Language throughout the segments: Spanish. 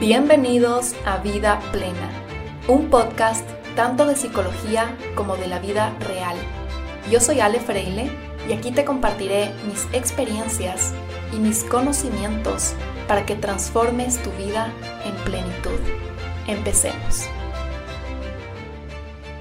Bienvenidos a Vida Plena, un podcast tanto de psicología como de la vida real. Yo soy Ale Freile y aquí te compartiré mis experiencias y mis conocimientos para que transformes tu vida en plenitud. Empecemos.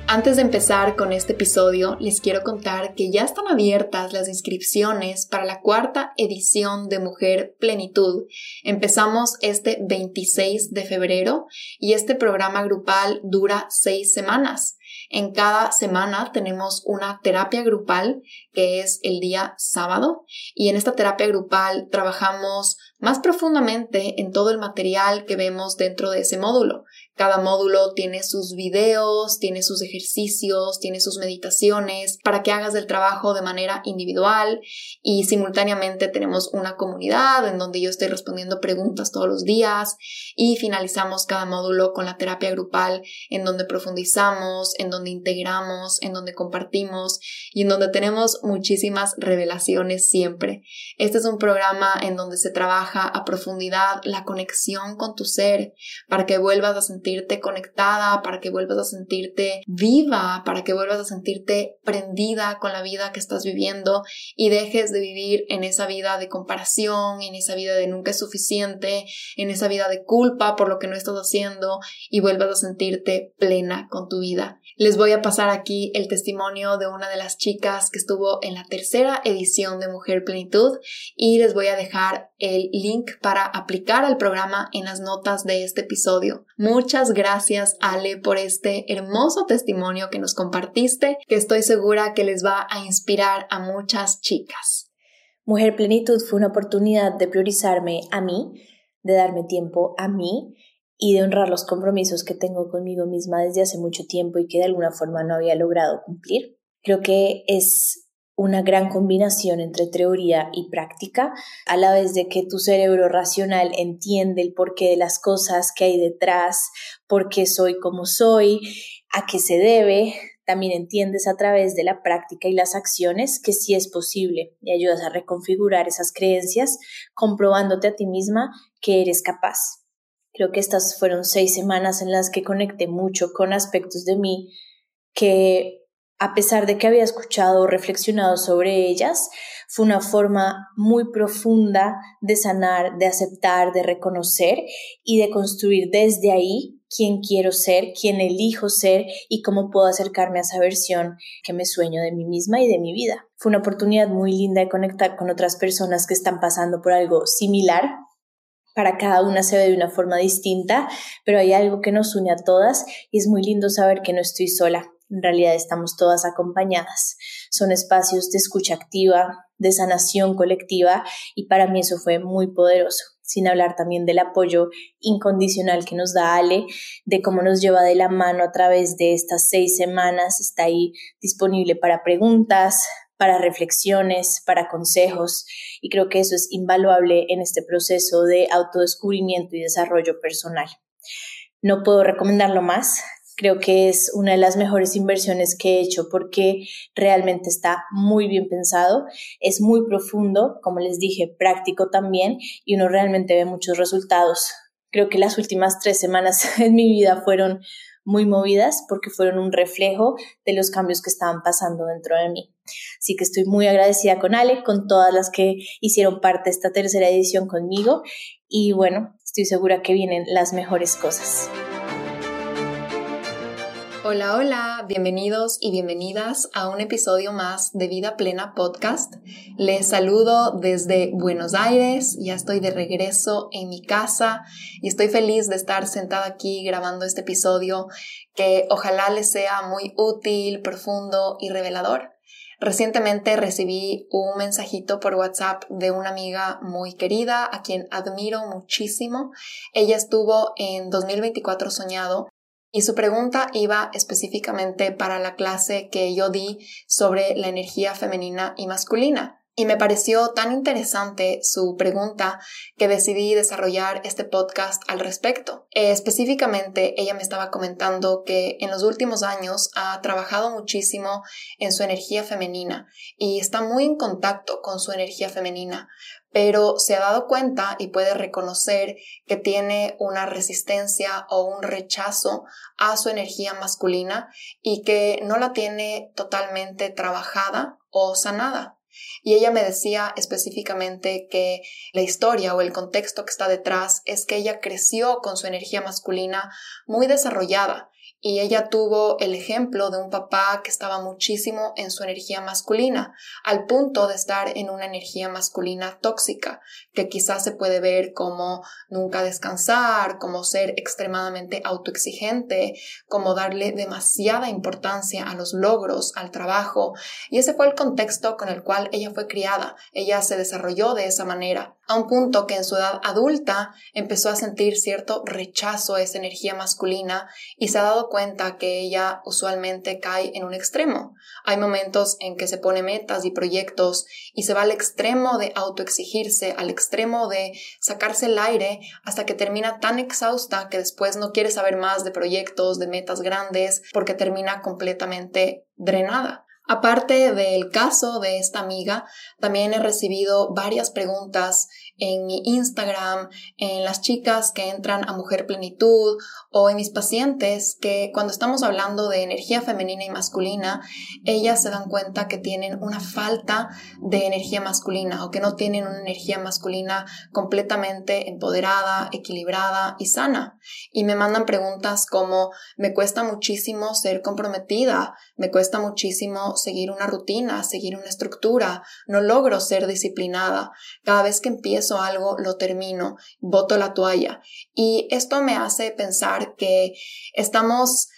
Antes de empezar con este episodio, les quiero contar que ya están abiertas las inscripciones para la cuarta edición de Mujer Plenitud. Empezamos este 26 de febrero y este programa grupal dura seis semanas. En cada semana tenemos una terapia grupal que es el día sábado y en esta terapia grupal trabajamos más profundamente en todo el material que vemos dentro de ese módulo. Cada módulo tiene sus videos, tiene sus ejercicios, tiene sus meditaciones para que hagas el trabajo de manera individual y simultáneamente tenemos una comunidad en donde yo estoy respondiendo preguntas todos los días y finalizamos cada módulo con la terapia grupal en donde profundizamos, en donde integramos, en donde compartimos y en donde tenemos muchísimas revelaciones siempre. Este es un programa en donde se trabaja a profundidad la conexión con tu ser para que vuelvas a sentir sentirte conectada, para que vuelvas a sentirte viva, para que vuelvas a sentirte prendida con la vida que estás viviendo y dejes de vivir en esa vida de comparación, en esa vida de nunca es suficiente, en esa vida de culpa por lo que no estás haciendo y vuelvas a sentirte plena con tu vida. Les voy a pasar aquí el testimonio de una de las chicas que estuvo en la tercera edición de Mujer Plenitud y les voy a dejar el link para aplicar al programa en las notas de este episodio. Muchas gracias Ale por este hermoso testimonio que nos compartiste, que estoy segura que les va a inspirar a muchas chicas. Mujer Plenitud fue una oportunidad de priorizarme a mí, de darme tiempo a mí y de honrar los compromisos que tengo conmigo misma desde hace mucho tiempo y que de alguna forma no había logrado cumplir. Creo que es una gran combinación entre teoría y práctica, a la vez de que tu cerebro racional entiende el porqué de las cosas que hay detrás, por qué soy como soy, a qué se debe, también entiendes a través de la práctica y las acciones que sí es posible y ayudas a reconfigurar esas creencias, comprobándote a ti misma que eres capaz. Creo que estas fueron seis semanas en las que conecté mucho con aspectos de mí que a pesar de que había escuchado o reflexionado sobre ellas, fue una forma muy profunda de sanar, de aceptar, de reconocer y de construir desde ahí quién quiero ser, quién elijo ser y cómo puedo acercarme a esa versión que me sueño de mí misma y de mi vida. Fue una oportunidad muy linda de conectar con otras personas que están pasando por algo similar. Para cada una se ve de una forma distinta, pero hay algo que nos une a todas y es muy lindo saber que no estoy sola, en realidad estamos todas acompañadas. Son espacios de escucha activa, de sanación colectiva y para mí eso fue muy poderoso. Sin hablar también del apoyo incondicional que nos da Ale, de cómo nos lleva de la mano a través de estas seis semanas. Está ahí disponible para preguntas, para reflexiones, para consejos y creo que eso es invaluable en este proceso de autodescubrimiento y desarrollo personal. No puedo recomendarlo más. Creo que es una de las mejores inversiones que he hecho porque realmente está muy bien pensado, es muy profundo, como les dije, práctico también y uno realmente ve muchos resultados. Creo que las últimas tres semanas en mi vida fueron muy movidas porque fueron un reflejo de los cambios que estaban pasando dentro de mí. Así que estoy muy agradecida con Ale, con todas las que hicieron parte de esta tercera edición conmigo y bueno, estoy segura que vienen las mejores cosas. Hola, hola, bienvenidos y bienvenidas a un episodio más de Vida Plena Podcast. Les saludo desde Buenos Aires, ya estoy de regreso en mi casa y estoy feliz de estar sentada aquí grabando este episodio que ojalá les sea muy útil, profundo y revelador. Recientemente recibí un mensajito por WhatsApp de una amiga muy querida a quien admiro muchísimo. Ella estuvo en 2024 soñado y su pregunta iba específicamente para la clase que yo di sobre la energía femenina y masculina. Y me pareció tan interesante su pregunta que decidí desarrollar este podcast al respecto. Eh, específicamente, ella me estaba comentando que en los últimos años ha trabajado muchísimo en su energía femenina y está muy en contacto con su energía femenina, pero se ha dado cuenta y puede reconocer que tiene una resistencia o un rechazo a su energía masculina y que no la tiene totalmente trabajada o sanada. Y ella me decía específicamente que la historia o el contexto que está detrás es que ella creció con su energía masculina muy desarrollada y ella tuvo el ejemplo de un papá que estaba muchísimo en su energía masculina, al punto de estar en una energía masculina tóxica, que quizás se puede ver como nunca descansar, como ser extremadamente autoexigente, como darle demasiada importancia a los logros, al trabajo, y ese fue el contexto con el cual ella fue criada, ella se desarrolló de esa manera a un punto que en su edad adulta empezó a sentir cierto rechazo a esa energía masculina y se ha dado cuenta que ella usualmente cae en un extremo. Hay momentos en que se pone metas y proyectos y se va al extremo de autoexigirse, al extremo de sacarse el aire hasta que termina tan exhausta que después no quiere saber más de proyectos, de metas grandes, porque termina completamente drenada. Aparte del caso de esta amiga, también he recibido varias preguntas en mi Instagram, en las chicas que entran a Mujer Plenitud o en mis pacientes que cuando estamos hablando de energía femenina y masculina, ellas se dan cuenta que tienen una falta de energía masculina o que no tienen una energía masculina completamente empoderada, equilibrada y sana. Y me mandan preguntas como, me cuesta muchísimo ser comprometida, me cuesta muchísimo seguir una rutina, seguir una estructura, no logro ser disciplinada. Cada vez que empiezo algo, lo termino, boto la toalla. Y esto me hace pensar que estamos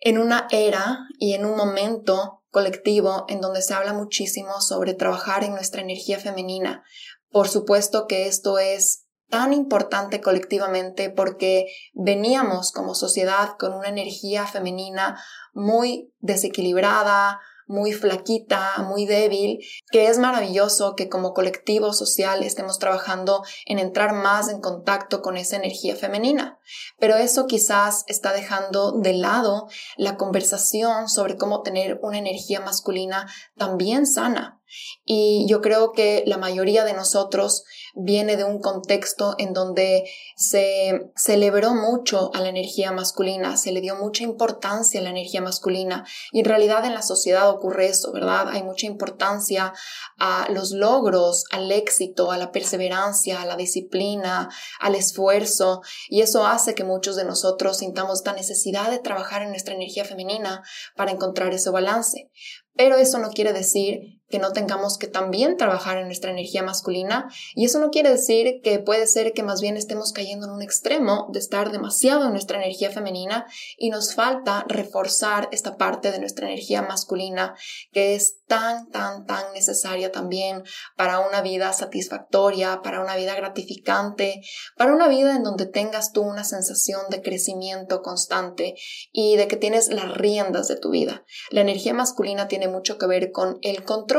en una era y en un momento colectivo en donde se habla muchísimo sobre trabajar en nuestra energía femenina. Por supuesto que esto es tan importante colectivamente porque veníamos como sociedad con una energía femenina muy desequilibrada, muy flaquita, muy débil, que es maravilloso que como colectivo social estemos trabajando en entrar más en contacto con esa energía femenina. Pero eso quizás está dejando de lado la conversación sobre cómo tener una energía masculina también sana. Y yo creo que la mayoría de nosotros viene de un contexto en donde se celebró mucho a la energía masculina, se le dio mucha importancia a la energía masculina. Y en realidad en la sociedad ocurre eso, ¿verdad? Hay mucha importancia a los logros, al éxito, a la perseverancia, a la disciplina, al esfuerzo. Y eso hace que muchos de nosotros sintamos esta necesidad de trabajar en nuestra energía femenina para encontrar ese balance. Pero eso no quiere decir que no tengamos que también trabajar en nuestra energía masculina y eso no quiere decir que puede ser que más bien estemos cayendo en un extremo de estar demasiado en nuestra energía femenina y nos falta reforzar esta parte de nuestra energía masculina que es tan, tan, tan necesaria también para una vida satisfactoria, para una vida gratificante, para una vida en donde tengas tú una sensación de crecimiento constante y de que tienes las riendas de tu vida. La energía masculina tiene mucho que ver con el control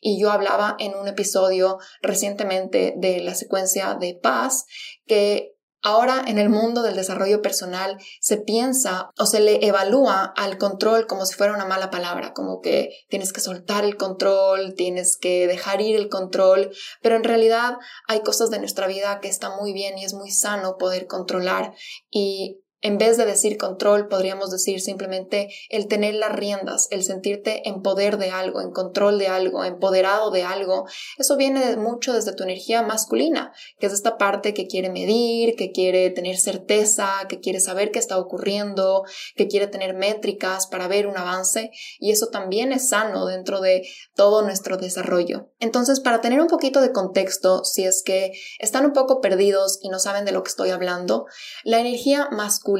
y yo hablaba en un episodio recientemente de la secuencia de paz que Ahora en el mundo del desarrollo personal se piensa o se le evalúa al control como si fuera una mala palabra, como que tienes que soltar el control, tienes que dejar ir el control, pero en realidad hay cosas de nuestra vida que está muy bien y es muy sano poder controlar. Y en vez de decir control, podríamos decir simplemente el tener las riendas, el sentirte en poder de algo, en control de algo, empoderado de algo. Eso viene mucho desde tu energía masculina, que es esta parte que quiere medir, que quiere tener certeza, que quiere saber qué está ocurriendo, que quiere tener métricas para ver un avance. Y eso también es sano dentro de todo nuestro desarrollo. Entonces, para tener un poquito de contexto, si es que están un poco perdidos y no saben de lo que estoy hablando, la energía masculina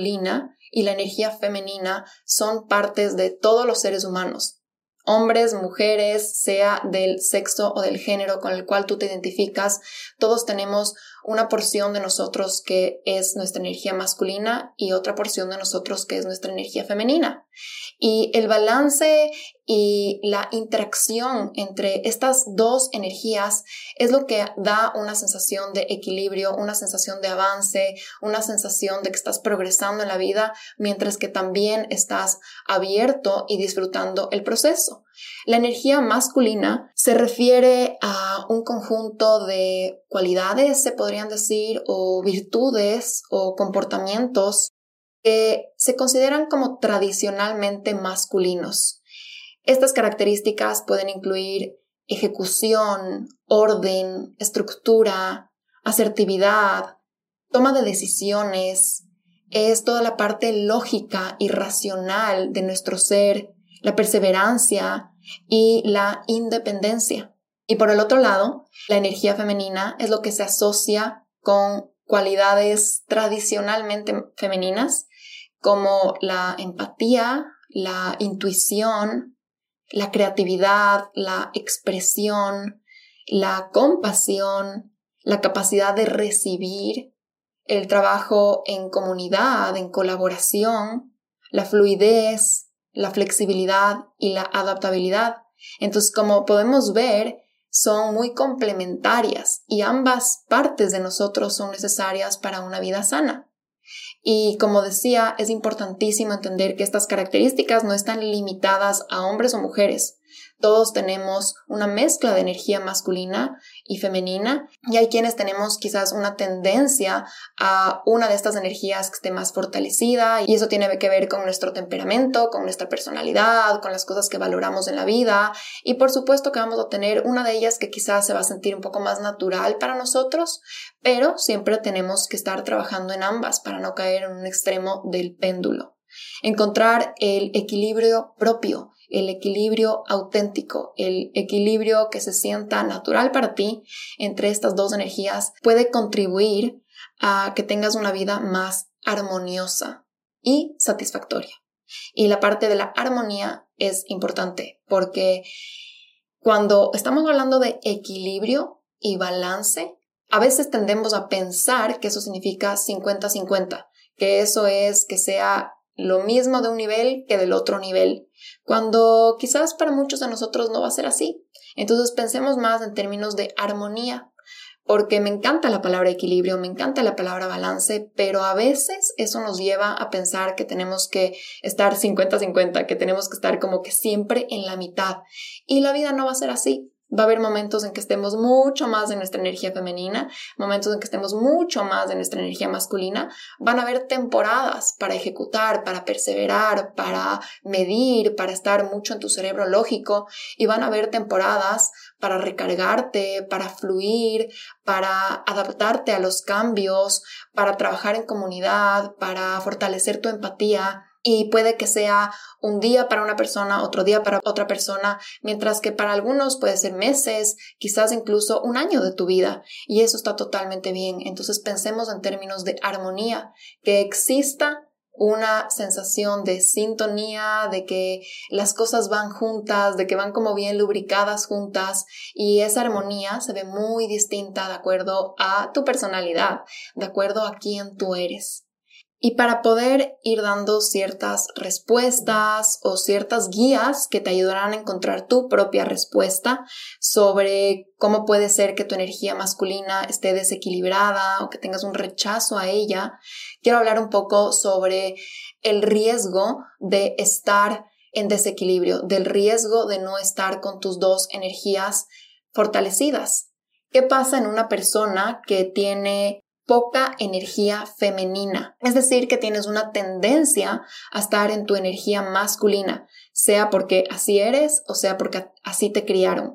y la energía femenina son partes de todos los seres humanos. Hombres, mujeres, sea del sexo o del género con el cual tú te identificas, todos tenemos una porción de nosotros que es nuestra energía masculina y otra porción de nosotros que es nuestra energía femenina. Y el balance y la interacción entre estas dos energías es lo que da una sensación de equilibrio, una sensación de avance, una sensación de que estás progresando en la vida, mientras que también estás abierto y disfrutando el proceso. La energía masculina se refiere a un conjunto de cualidades, se podrían decir, o virtudes o comportamientos que se consideran como tradicionalmente masculinos. Estas características pueden incluir ejecución, orden, estructura, asertividad, toma de decisiones, es toda la parte lógica y racional de nuestro ser, la perseverancia y la independencia. Y por el otro lado, la energía femenina es lo que se asocia con cualidades tradicionalmente femeninas como la empatía, la intuición, la creatividad, la expresión, la compasión, la capacidad de recibir, el trabajo en comunidad, en colaboración, la fluidez, la flexibilidad y la adaptabilidad. Entonces, como podemos ver, son muy complementarias y ambas partes de nosotros son necesarias para una vida sana. Y como decía, es importantísimo entender que estas características no están limitadas a hombres o mujeres. Todos tenemos una mezcla de energía masculina y femenina y hay quienes tenemos quizás una tendencia a una de estas energías que esté más fortalecida y eso tiene que ver con nuestro temperamento, con nuestra personalidad, con las cosas que valoramos en la vida y por supuesto que vamos a tener una de ellas que quizás se va a sentir un poco más natural para nosotros, pero siempre tenemos que estar trabajando en ambas para no caer en un extremo del péndulo. Encontrar el equilibrio propio, el equilibrio auténtico, el equilibrio que se sienta natural para ti entre estas dos energías puede contribuir a que tengas una vida más armoniosa y satisfactoria. Y la parte de la armonía es importante porque cuando estamos hablando de equilibrio y balance, a veces tendemos a pensar que eso significa 50-50, que eso es que sea lo mismo de un nivel que del otro nivel, cuando quizás para muchos de nosotros no va a ser así. Entonces pensemos más en términos de armonía, porque me encanta la palabra equilibrio, me encanta la palabra balance, pero a veces eso nos lleva a pensar que tenemos que estar 50-50, que tenemos que estar como que siempre en la mitad. Y la vida no va a ser así. Va a haber momentos en que estemos mucho más de nuestra energía femenina, momentos en que estemos mucho más de nuestra energía masculina. Van a haber temporadas para ejecutar, para perseverar, para medir, para estar mucho en tu cerebro lógico y van a haber temporadas para recargarte, para fluir, para adaptarte a los cambios, para trabajar en comunidad, para fortalecer tu empatía y puede que sea un día para una persona, otro día para otra persona, mientras que para algunos puede ser meses, quizás incluso un año de tu vida y eso está totalmente bien. Entonces pensemos en términos de armonía, que exista una sensación de sintonía, de que las cosas van juntas, de que van como bien lubricadas juntas y esa armonía se ve muy distinta de acuerdo a tu personalidad, de acuerdo a quién tú eres. Y para poder ir dando ciertas respuestas o ciertas guías que te ayudarán a encontrar tu propia respuesta sobre cómo puede ser que tu energía masculina esté desequilibrada o que tengas un rechazo a ella, quiero hablar un poco sobre el riesgo de estar en desequilibrio, del riesgo de no estar con tus dos energías fortalecidas. ¿Qué pasa en una persona que tiene poca energía femenina. Es decir, que tienes una tendencia a estar en tu energía masculina, sea porque así eres o sea porque así te criaron.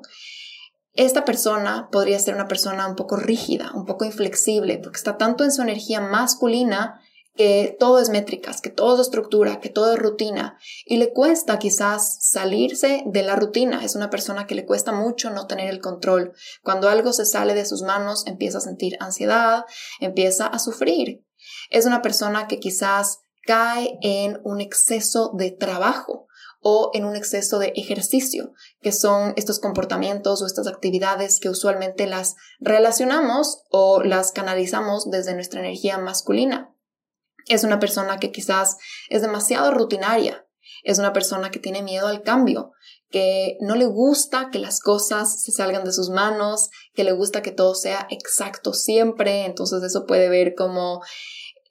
Esta persona podría ser una persona un poco rígida, un poco inflexible, porque está tanto en su energía masculina que todo es métricas, que todo es estructura, que todo es rutina y le cuesta quizás salirse de la rutina. Es una persona que le cuesta mucho no tener el control. Cuando algo se sale de sus manos, empieza a sentir ansiedad, empieza a sufrir. Es una persona que quizás cae en un exceso de trabajo o en un exceso de ejercicio, que son estos comportamientos o estas actividades que usualmente las relacionamos o las canalizamos desde nuestra energía masculina. Es una persona que quizás es demasiado rutinaria, es una persona que tiene miedo al cambio, que no le gusta que las cosas se salgan de sus manos, que le gusta que todo sea exacto siempre, entonces eso puede ver como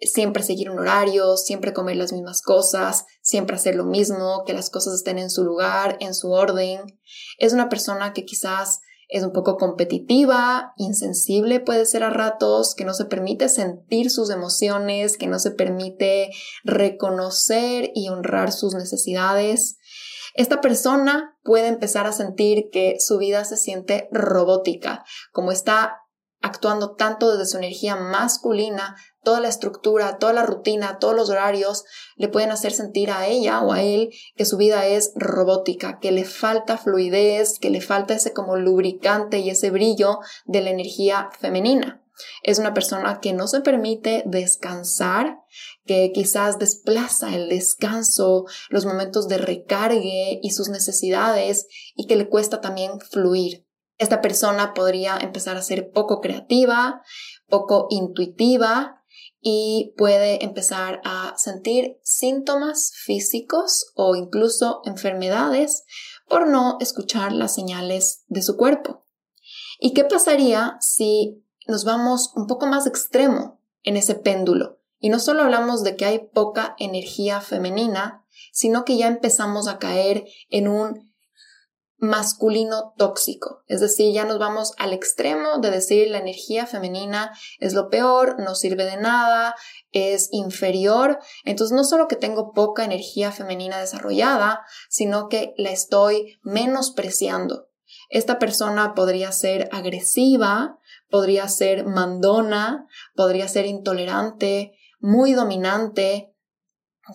siempre seguir un horario, siempre comer las mismas cosas, siempre hacer lo mismo, que las cosas estén en su lugar, en su orden. Es una persona que quizás es un poco competitiva, insensible puede ser a ratos, que no se permite sentir sus emociones, que no se permite reconocer y honrar sus necesidades. Esta persona puede empezar a sentir que su vida se siente robótica, como está actuando tanto desde su energía masculina, toda la estructura, toda la rutina, todos los horarios le pueden hacer sentir a ella o a él que su vida es robótica, que le falta fluidez, que le falta ese como lubricante y ese brillo de la energía femenina. Es una persona que no se permite descansar, que quizás desplaza el descanso, los momentos de recargue y sus necesidades y que le cuesta también fluir. Esta persona podría empezar a ser poco creativa, poco intuitiva y puede empezar a sentir síntomas físicos o incluso enfermedades por no escuchar las señales de su cuerpo. ¿Y qué pasaría si nos vamos un poco más extremo en ese péndulo? Y no solo hablamos de que hay poca energía femenina, sino que ya empezamos a caer en un masculino tóxico. Es decir, ya nos vamos al extremo de decir la energía femenina es lo peor, no sirve de nada, es inferior. Entonces, no solo que tengo poca energía femenina desarrollada, sino que la estoy menospreciando. Esta persona podría ser agresiva, podría ser mandona, podría ser intolerante, muy dominante,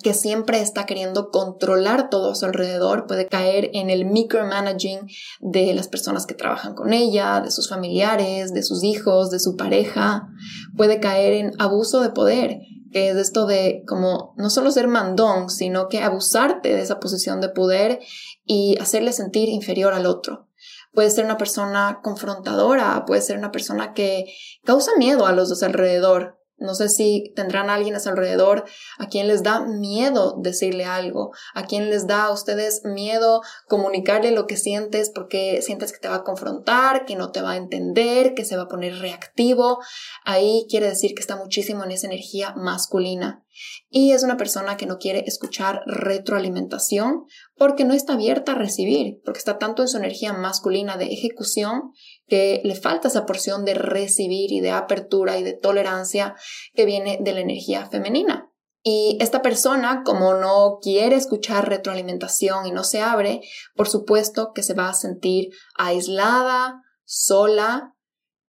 que siempre está queriendo controlar todo a su alrededor, puede caer en el micromanaging de las personas que trabajan con ella, de sus familiares, de sus hijos, de su pareja, puede caer en abuso de poder, que es esto de como no solo ser mandón, sino que abusarte de esa posición de poder y hacerle sentir inferior al otro. Puede ser una persona confrontadora, puede ser una persona que causa miedo a los de alrededor, no sé si tendrán alguien a su alrededor a quien les da miedo decirle algo, a quien les da a ustedes miedo comunicarle lo que sientes porque sientes que te va a confrontar, que no te va a entender, que se va a poner reactivo. Ahí quiere decir que está muchísimo en esa energía masculina. Y es una persona que no quiere escuchar retroalimentación porque no está abierta a recibir, porque está tanto en su energía masculina de ejecución que le falta esa porción de recibir y de apertura y de tolerancia que viene de la energía femenina. Y esta persona, como no quiere escuchar retroalimentación y no se abre, por supuesto que se va a sentir aislada, sola,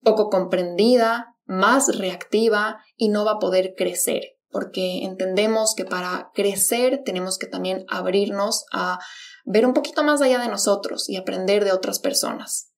poco comprendida, más reactiva y no va a poder crecer, porque entendemos que para crecer tenemos que también abrirnos a ver un poquito más allá de nosotros y aprender de otras personas.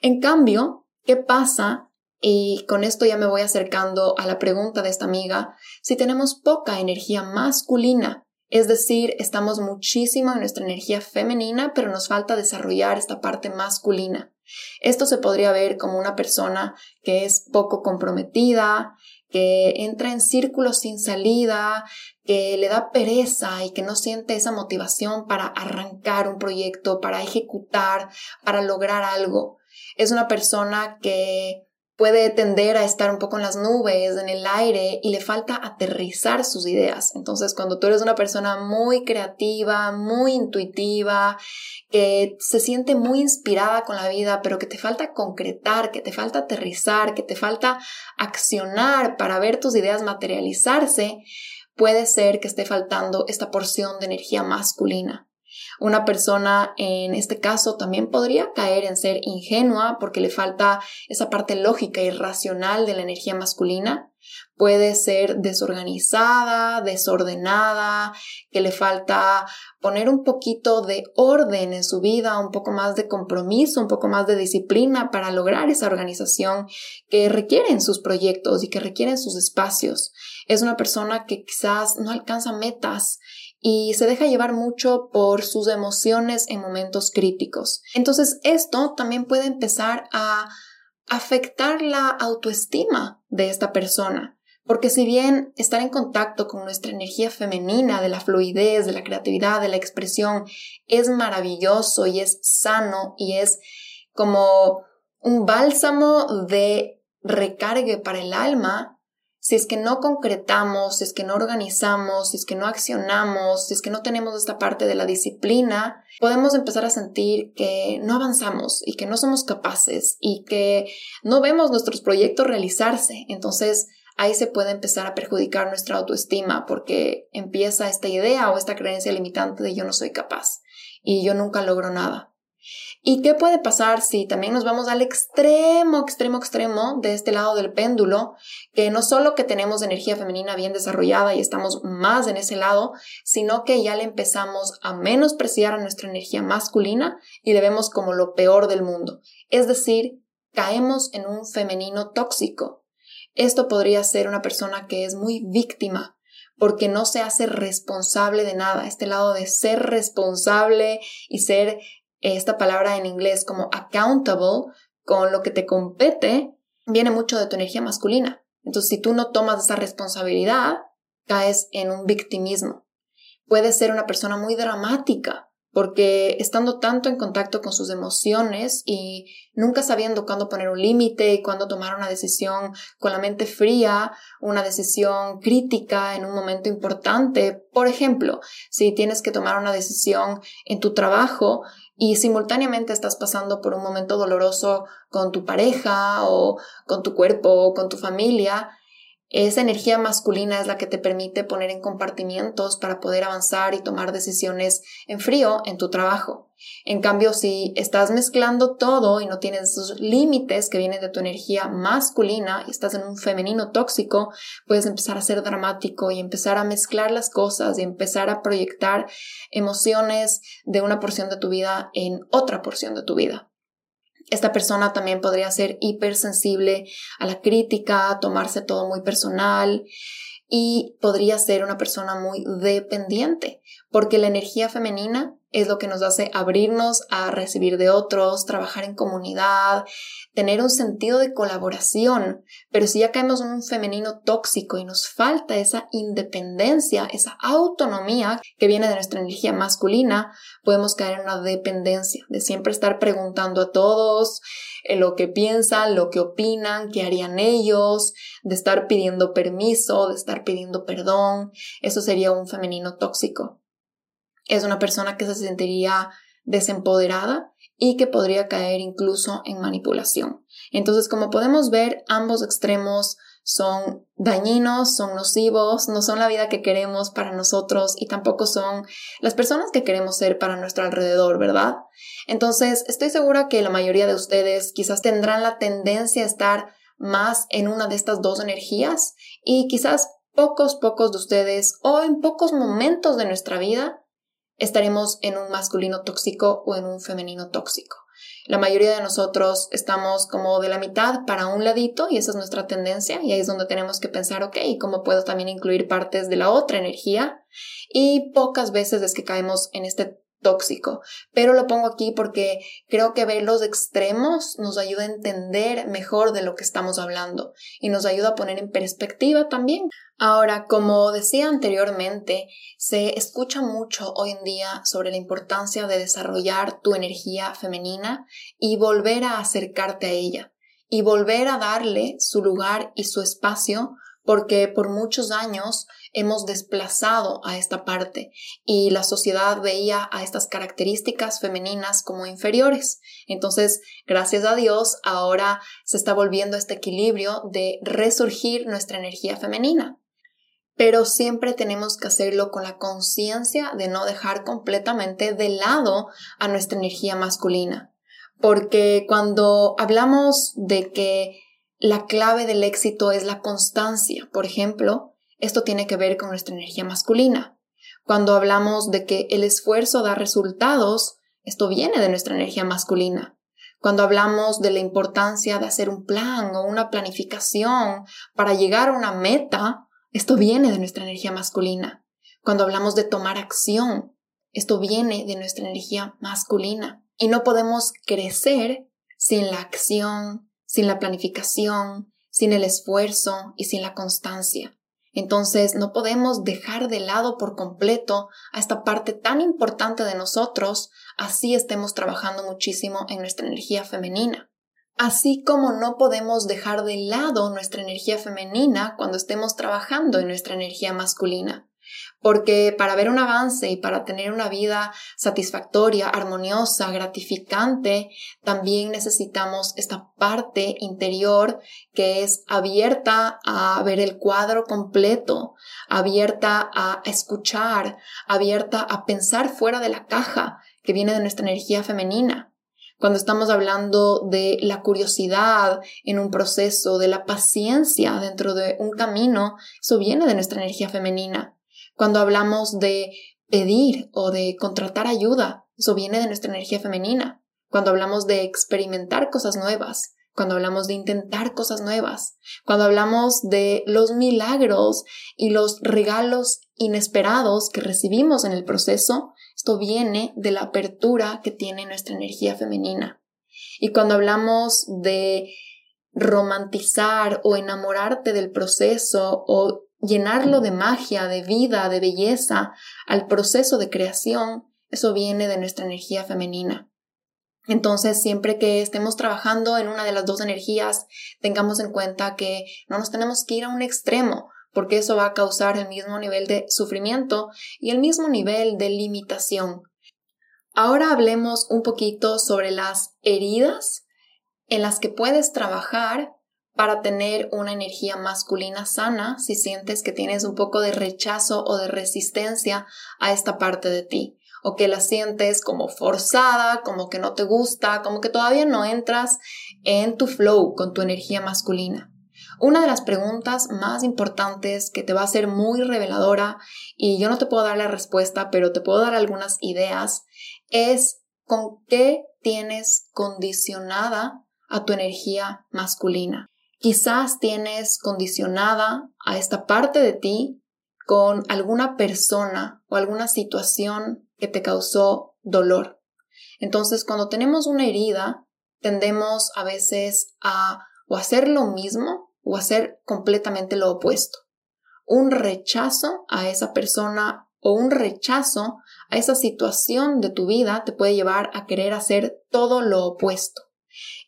En cambio, ¿qué pasa? Y con esto ya me voy acercando a la pregunta de esta amiga, si tenemos poca energía masculina, es decir, estamos muchísimo en nuestra energía femenina, pero nos falta desarrollar esta parte masculina. Esto se podría ver como una persona que es poco comprometida, que entra en círculos sin salida, que le da pereza y que no siente esa motivación para arrancar un proyecto, para ejecutar, para lograr algo. Es una persona que puede tender a estar un poco en las nubes, en el aire y le falta aterrizar sus ideas. Entonces, cuando tú eres una persona muy creativa, muy intuitiva, que se siente muy inspirada con la vida, pero que te falta concretar, que te falta aterrizar, que te falta accionar para ver tus ideas materializarse, puede ser que esté faltando esta porción de energía masculina. Una persona en este caso también podría caer en ser ingenua porque le falta esa parte lógica y racional de la energía masculina. Puede ser desorganizada, desordenada, que le falta poner un poquito de orden en su vida, un poco más de compromiso, un poco más de disciplina para lograr esa organización que requieren sus proyectos y que requieren sus espacios. Es una persona que quizás no alcanza metas y se deja llevar mucho por sus emociones en momentos críticos. Entonces esto también puede empezar a afectar la autoestima de esta persona Porque si bien estar en contacto con nuestra energía femenina, de la fluidez, de la creatividad, de la expresión, es maravilloso y es sano y es como un bálsamo de recargue para el alma, si es que no concretamos, si es que no organizamos, si es que no accionamos, si es que no tenemos esta parte de la disciplina, podemos empezar a sentir que no avanzamos y que no somos capaces y que no vemos nuestros proyectos realizarse. Entonces, ahí se puede empezar a perjudicar nuestra autoestima porque empieza esta idea o esta creencia limitante de yo no soy capaz y yo nunca logro nada. ¿Y qué puede pasar si también nos vamos al extremo, extremo, extremo de este lado del péndulo, que no solo que tenemos energía femenina bien desarrollada y estamos más en ese lado, sino que ya le empezamos a menospreciar a nuestra energía masculina y le vemos como lo peor del mundo? Es decir, caemos en un femenino tóxico, esto podría ser una persona que es muy víctima porque no se hace responsable de nada. Este lado de ser responsable y ser esta palabra en inglés como accountable con lo que te compete viene mucho de tu energía masculina. Entonces, si tú no tomas esa responsabilidad, caes en un victimismo. Puedes ser una persona muy dramática porque estando tanto en contacto con sus emociones y nunca sabiendo cuándo poner un límite y cuándo tomar una decisión con la mente fría, una decisión crítica en un momento importante. Por ejemplo, si tienes que tomar una decisión en tu trabajo y simultáneamente estás pasando por un momento doloroso con tu pareja o con tu cuerpo o con tu familia, esa energía masculina es la que te permite poner en compartimientos para poder avanzar y tomar decisiones en frío en tu trabajo. En cambio, si estás mezclando todo y no tienes esos límites que vienen de tu energía masculina y estás en un femenino tóxico, puedes empezar a ser dramático y empezar a mezclar las cosas y empezar a proyectar emociones de una porción de tu vida en otra porción de tu vida. Esta persona también podría ser hipersensible a la crítica, tomarse todo muy personal y podría ser una persona muy dependiente, porque la energía femenina es lo que nos hace abrirnos a recibir de otros, trabajar en comunidad, tener un sentido de colaboración. Pero si ya caemos en un femenino tóxico y nos falta esa independencia, esa autonomía que viene de nuestra energía masculina, podemos caer en una dependencia de siempre estar preguntando a todos eh, lo que piensan, lo que opinan, qué harían ellos, de estar pidiendo permiso, de estar pidiendo perdón. Eso sería un femenino tóxico es una persona que se sentiría desempoderada y que podría caer incluso en manipulación. Entonces, como podemos ver, ambos extremos son dañinos, son nocivos, no son la vida que queremos para nosotros y tampoco son las personas que queremos ser para nuestro alrededor, ¿verdad? Entonces, estoy segura que la mayoría de ustedes quizás tendrán la tendencia a estar más en una de estas dos energías y quizás pocos, pocos de ustedes o en pocos momentos de nuestra vida estaremos en un masculino tóxico o en un femenino tóxico. La mayoría de nosotros estamos como de la mitad para un ladito y esa es nuestra tendencia y ahí es donde tenemos que pensar, ok, ¿cómo puedo también incluir partes de la otra energía? Y pocas veces es que caemos en este tóxico. Pero lo pongo aquí porque creo que ver los extremos nos ayuda a entender mejor de lo que estamos hablando y nos ayuda a poner en perspectiva también. Ahora, como decía anteriormente, se escucha mucho hoy en día sobre la importancia de desarrollar tu energía femenina y volver a acercarte a ella y volver a darle su lugar y su espacio porque por muchos años hemos desplazado a esta parte y la sociedad veía a estas características femeninas como inferiores. Entonces, gracias a Dios, ahora se está volviendo este equilibrio de resurgir nuestra energía femenina. Pero siempre tenemos que hacerlo con la conciencia de no dejar completamente de lado a nuestra energía masculina. Porque cuando hablamos de que la clave del éxito es la constancia, por ejemplo, esto tiene que ver con nuestra energía masculina. Cuando hablamos de que el esfuerzo da resultados, esto viene de nuestra energía masculina. Cuando hablamos de la importancia de hacer un plan o una planificación para llegar a una meta, esto viene de nuestra energía masculina. Cuando hablamos de tomar acción, esto viene de nuestra energía masculina. Y no podemos crecer sin la acción, sin la planificación, sin el esfuerzo y sin la constancia. Entonces no podemos dejar de lado por completo a esta parte tan importante de nosotros, así estemos trabajando muchísimo en nuestra energía femenina. Así como no podemos dejar de lado nuestra energía femenina cuando estemos trabajando en nuestra energía masculina. Porque para ver un avance y para tener una vida satisfactoria, armoniosa, gratificante, también necesitamos esta parte interior que es abierta a ver el cuadro completo, abierta a escuchar, abierta a pensar fuera de la caja que viene de nuestra energía femenina. Cuando estamos hablando de la curiosidad en un proceso, de la paciencia dentro de un camino, eso viene de nuestra energía femenina. Cuando hablamos de pedir o de contratar ayuda, eso viene de nuestra energía femenina. Cuando hablamos de experimentar cosas nuevas, cuando hablamos de intentar cosas nuevas, cuando hablamos de los milagros y los regalos inesperados que recibimos en el proceso, esto viene de la apertura que tiene nuestra energía femenina. Y cuando hablamos de romantizar o enamorarte del proceso o llenarlo de magia, de vida, de belleza al proceso de creación, eso viene de nuestra energía femenina. Entonces, siempre que estemos trabajando en una de las dos energías, tengamos en cuenta que no nos tenemos que ir a un extremo, porque eso va a causar el mismo nivel de sufrimiento y el mismo nivel de limitación. Ahora hablemos un poquito sobre las heridas en las que puedes trabajar para tener una energía masculina sana si sientes que tienes un poco de rechazo o de resistencia a esta parte de ti o que la sientes como forzada, como que no te gusta, como que todavía no entras en tu flow con tu energía masculina. Una de las preguntas más importantes que te va a ser muy reveladora y yo no te puedo dar la respuesta, pero te puedo dar algunas ideas, es con qué tienes condicionada a tu energía masculina. Quizás tienes condicionada a esta parte de ti con alguna persona o alguna situación que te causó dolor. Entonces, cuando tenemos una herida, tendemos a veces a o hacer lo mismo o hacer completamente lo opuesto. Un rechazo a esa persona o un rechazo a esa situación de tu vida te puede llevar a querer hacer todo lo opuesto.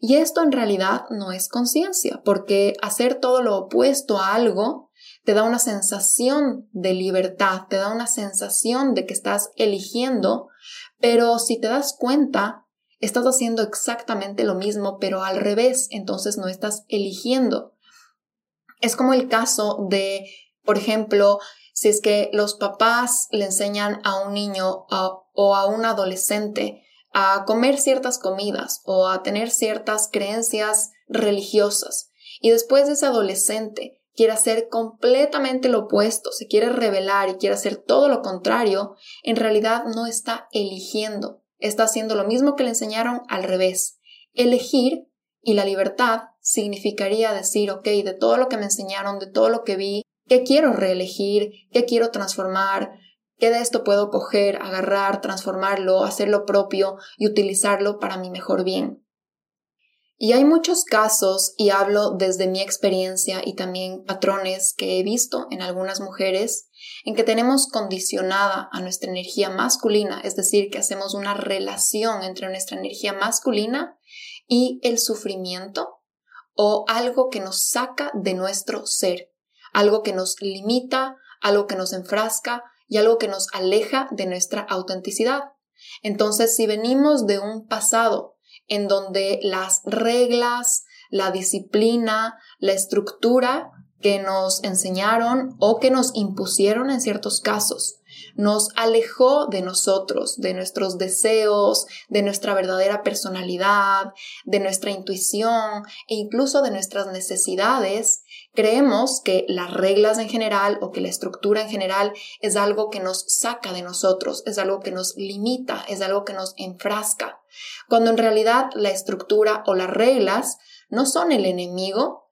Y esto en realidad no es conciencia, porque hacer todo lo opuesto a algo te da una sensación de libertad, te da una sensación de que estás eligiendo, pero si te das cuenta, estás haciendo exactamente lo mismo, pero al revés, entonces no estás eligiendo. Es como el caso de, por ejemplo, si es que los papás le enseñan a un niño o a un adolescente a comer ciertas comidas o a tener ciertas creencias religiosas. Y después de ese adolescente quiere hacer completamente lo opuesto, se quiere rebelar y quiere hacer todo lo contrario, en realidad no está eligiendo, está haciendo lo mismo que le enseñaron al revés. Elegir y la libertad significaría decir, ok, de todo lo que me enseñaron, de todo lo que vi, ¿qué quiero reelegir? ¿Qué quiero transformar? ¿Qué de esto puedo coger, agarrar, transformarlo, hacerlo propio y utilizarlo para mi mejor bien? Y hay muchos casos, y hablo desde mi experiencia y también patrones que he visto en algunas mujeres, en que tenemos condicionada a nuestra energía masculina, es decir, que hacemos una relación entre nuestra energía masculina y el sufrimiento o algo que nos saca de nuestro ser, algo que nos limita, algo que nos enfrasca, y algo que nos aleja de nuestra autenticidad. Entonces, si venimos de un pasado en donde las reglas, la disciplina, la estructura que nos enseñaron o que nos impusieron en ciertos casos, nos alejó de nosotros, de nuestros deseos, de nuestra verdadera personalidad, de nuestra intuición e incluso de nuestras necesidades, creemos que las reglas en general o que la estructura en general es algo que nos saca de nosotros, es algo que nos limita, es algo que nos enfrasca, cuando en realidad la estructura o las reglas no son el enemigo,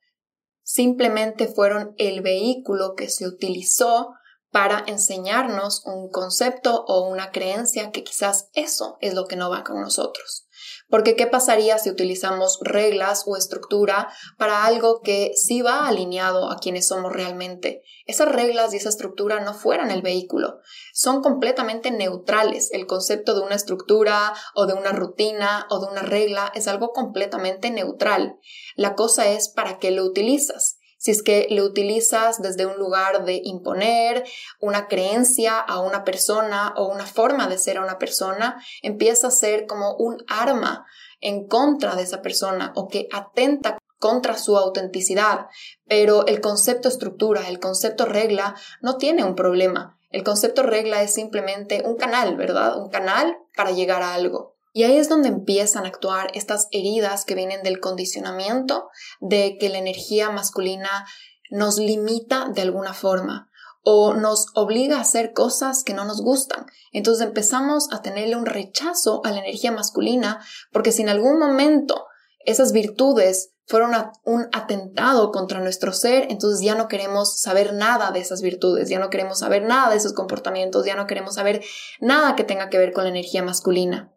simplemente fueron el vehículo que se utilizó para enseñarnos un concepto o una creencia que quizás eso es lo que no va con nosotros. Porque ¿qué pasaría si utilizamos reglas o estructura para algo que sí va alineado a quienes somos realmente? Esas reglas y esa estructura no fueran el vehículo, son completamente neutrales. El concepto de una estructura o de una rutina o de una regla es algo completamente neutral. La cosa es para qué lo utilizas si es que lo utilizas desde un lugar de imponer una creencia a una persona o una forma de ser a una persona, empieza a ser como un arma en contra de esa persona o que atenta contra su autenticidad. Pero el concepto estructura, el concepto regla, no tiene un problema. El concepto regla es simplemente un canal, ¿verdad? Un canal para llegar a algo. Y ahí es donde empiezan a actuar estas heridas que vienen del condicionamiento de que la energía masculina nos limita de alguna forma o nos obliga a hacer cosas que no nos gustan. Entonces empezamos a tenerle un rechazo a la energía masculina porque si en algún momento esas virtudes fueron un atentado contra nuestro ser, entonces ya no queremos saber nada de esas virtudes, ya no queremos saber nada de esos comportamientos, ya no queremos saber nada que tenga que ver con la energía masculina.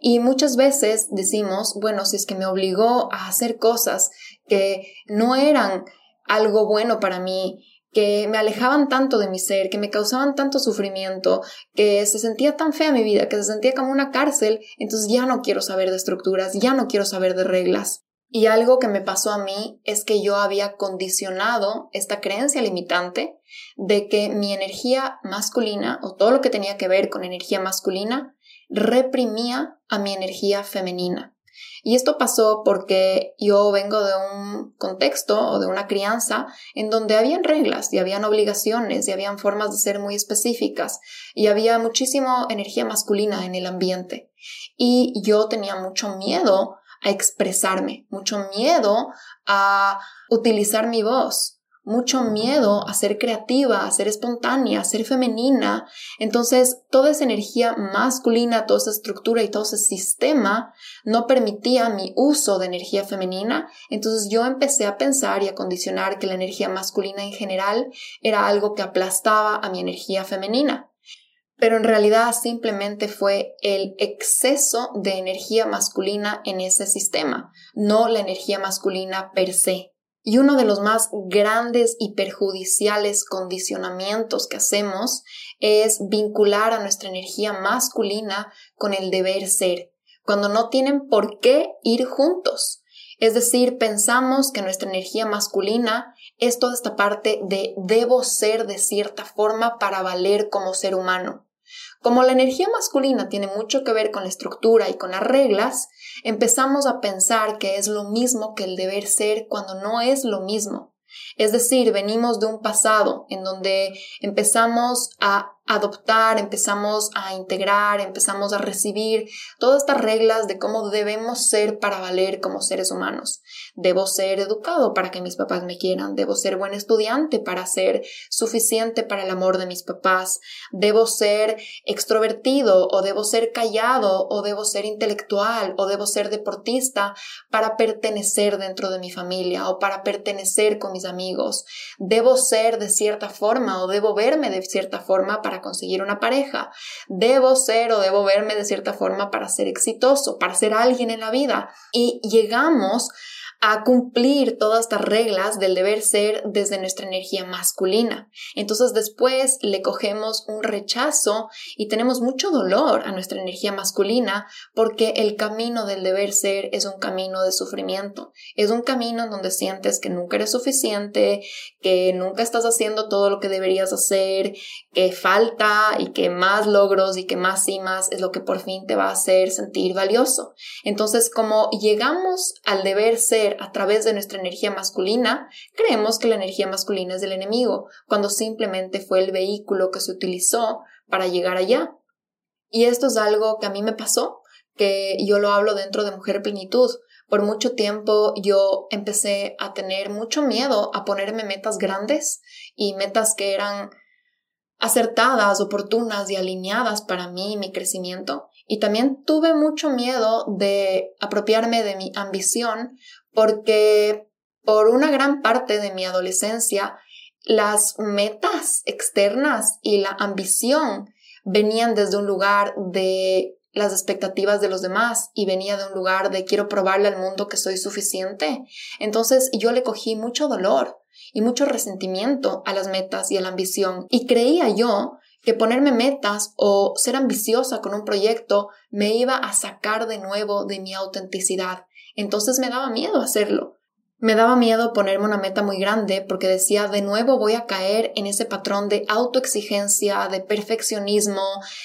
Y muchas veces decimos, bueno, si es que me obligó a hacer cosas que no eran algo bueno para mí, que me alejaban tanto de mi ser, que me causaban tanto sufrimiento, que se sentía tan fea mi vida, que se sentía como una cárcel, entonces ya no quiero saber de estructuras, ya no quiero saber de reglas. Y algo que me pasó a mí es que yo había condicionado esta creencia limitante de que mi energía masculina o todo lo que tenía que ver con energía masculina reprimía a mi energía femenina. Y esto pasó porque yo vengo de un contexto o de una crianza en donde habían reglas y habían obligaciones y habían formas de ser muy específicas y había muchísima energía masculina en el ambiente. Y yo tenía mucho miedo a expresarme, mucho miedo a utilizar mi voz, mucho miedo a ser creativa, a ser espontánea, a ser femenina. Entonces, toda esa energía masculina, toda esa estructura y todo ese sistema no permitía mi uso de energía femenina. Entonces, yo empecé a pensar y a condicionar que la energía masculina en general era algo que aplastaba a mi energía femenina pero en realidad simplemente fue el exceso de energía masculina en ese sistema, no la energía masculina per se. Y uno de los más grandes y perjudiciales condicionamientos que hacemos es vincular a nuestra energía masculina con el deber ser, cuando no tienen por qué ir juntos. Es decir, pensamos que nuestra energía masculina es toda esta parte de debo ser de cierta forma para valer como ser humano. Como la energía masculina tiene mucho que ver con la estructura y con las reglas, empezamos a pensar que es lo mismo que el deber ser cuando no es lo mismo. Es decir, venimos de un pasado en donde empezamos a adoptar, empezamos a integrar, empezamos a recibir todas estas reglas de cómo debemos ser para valer como seres humanos. Debo ser educado para que mis papás me quieran, debo ser buen estudiante para ser suficiente para el amor de mis papás, debo ser extrovertido o debo ser callado o debo ser intelectual o debo ser deportista para pertenecer dentro de mi familia o para pertenecer con mis amigos. Debo ser de cierta forma o debo verme de cierta forma para conseguir una pareja. Debo ser o debo verme de cierta forma para ser exitoso, para ser alguien en la vida. Y llegamos a cumplir todas estas reglas del deber ser desde nuestra energía masculina. Entonces después le cogemos un rechazo y tenemos mucho dolor a nuestra energía masculina porque el camino del deber ser es un camino de sufrimiento. Es un camino en donde sientes que nunca eres suficiente, que nunca estás haciendo todo lo que deberías hacer, que falta y que más logros y que más cimas es lo que por fin te va a hacer sentir valioso. Entonces como llegamos al deber ser a través de nuestra energía masculina, creemos que la energía masculina es del enemigo, cuando simplemente fue el vehículo que se utilizó para llegar allá. Y esto es algo que a mí me pasó, que yo lo hablo dentro de Mujer Plenitud. Por mucho tiempo yo empecé a tener mucho miedo a ponerme metas grandes y metas que eran acertadas, oportunas y alineadas para mí y mi crecimiento. Y también tuve mucho miedo de apropiarme de mi ambición porque por una gran parte de mi adolescencia las metas externas y la ambición venían desde un lugar de las expectativas de los demás y venía de un lugar de quiero probarle al mundo que soy suficiente. Entonces yo le cogí mucho dolor y mucho resentimiento a las metas y a la ambición y creía yo que ponerme metas o ser ambiciosa con un proyecto me iba a sacar de nuevo de mi autenticidad. Entonces me daba miedo hacerlo. Me daba miedo ponerme una meta muy grande porque decía de nuevo voy a caer en ese patrón de autoexigencia, de perfeccionismo,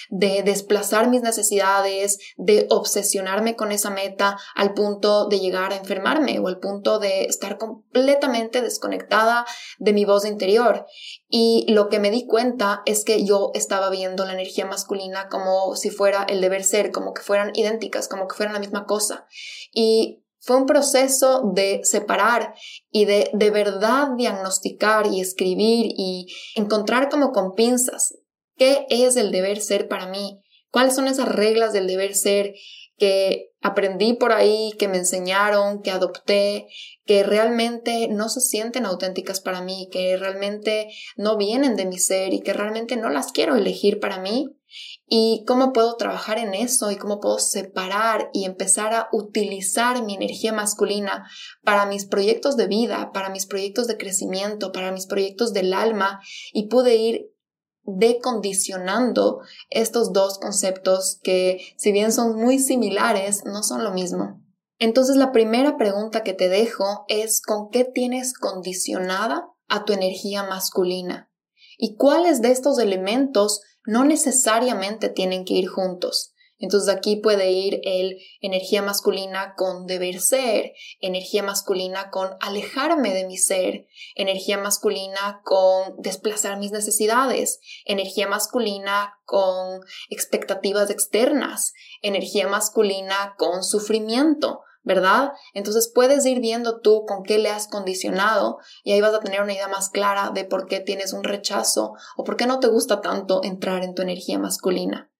de desplazar mis necesidades, de obsesionarme con esa meta al punto de llegar a enfermarme o al punto de estar completamente desconectada de mi voz interior. Y lo que me di cuenta es que yo estaba viendo la energía masculina como si fuera el deber ser, como que fueran idénticas, como que fueran la misma cosa. Y fue un proceso de separar y de de verdad diagnosticar y escribir y encontrar como con pinzas qué es el deber ser para mí, cuáles son esas reglas del deber ser que aprendí por ahí, que me enseñaron, que adopté, que realmente no se sienten auténticas para mí, que realmente no vienen de mi ser y que realmente no las quiero elegir para mí y cómo puedo trabajar en eso y cómo puedo separar y empezar a utilizar mi energía masculina para mis proyectos de vida, para mis proyectos de crecimiento, para mis proyectos del alma y pude ir decondicionando estos dos conceptos que si bien son muy similares, no son lo mismo. Entonces la primera pregunta que te dejo es ¿con qué tienes condicionada a tu energía masculina? ¿Y cuáles de estos elementos no necesariamente tienen que ir juntos. Entonces aquí puede ir el energía masculina con deber ser, energía masculina con alejarme de mi ser, energía masculina con desplazar mis necesidades, energía masculina con expectativas externas, energía masculina con sufrimiento. ¿Verdad? Entonces puedes ir viendo tú con qué le has condicionado y ahí vas a tener una idea más clara de por qué tienes un rechazo o por qué no te gusta tanto entrar en tu energía masculina.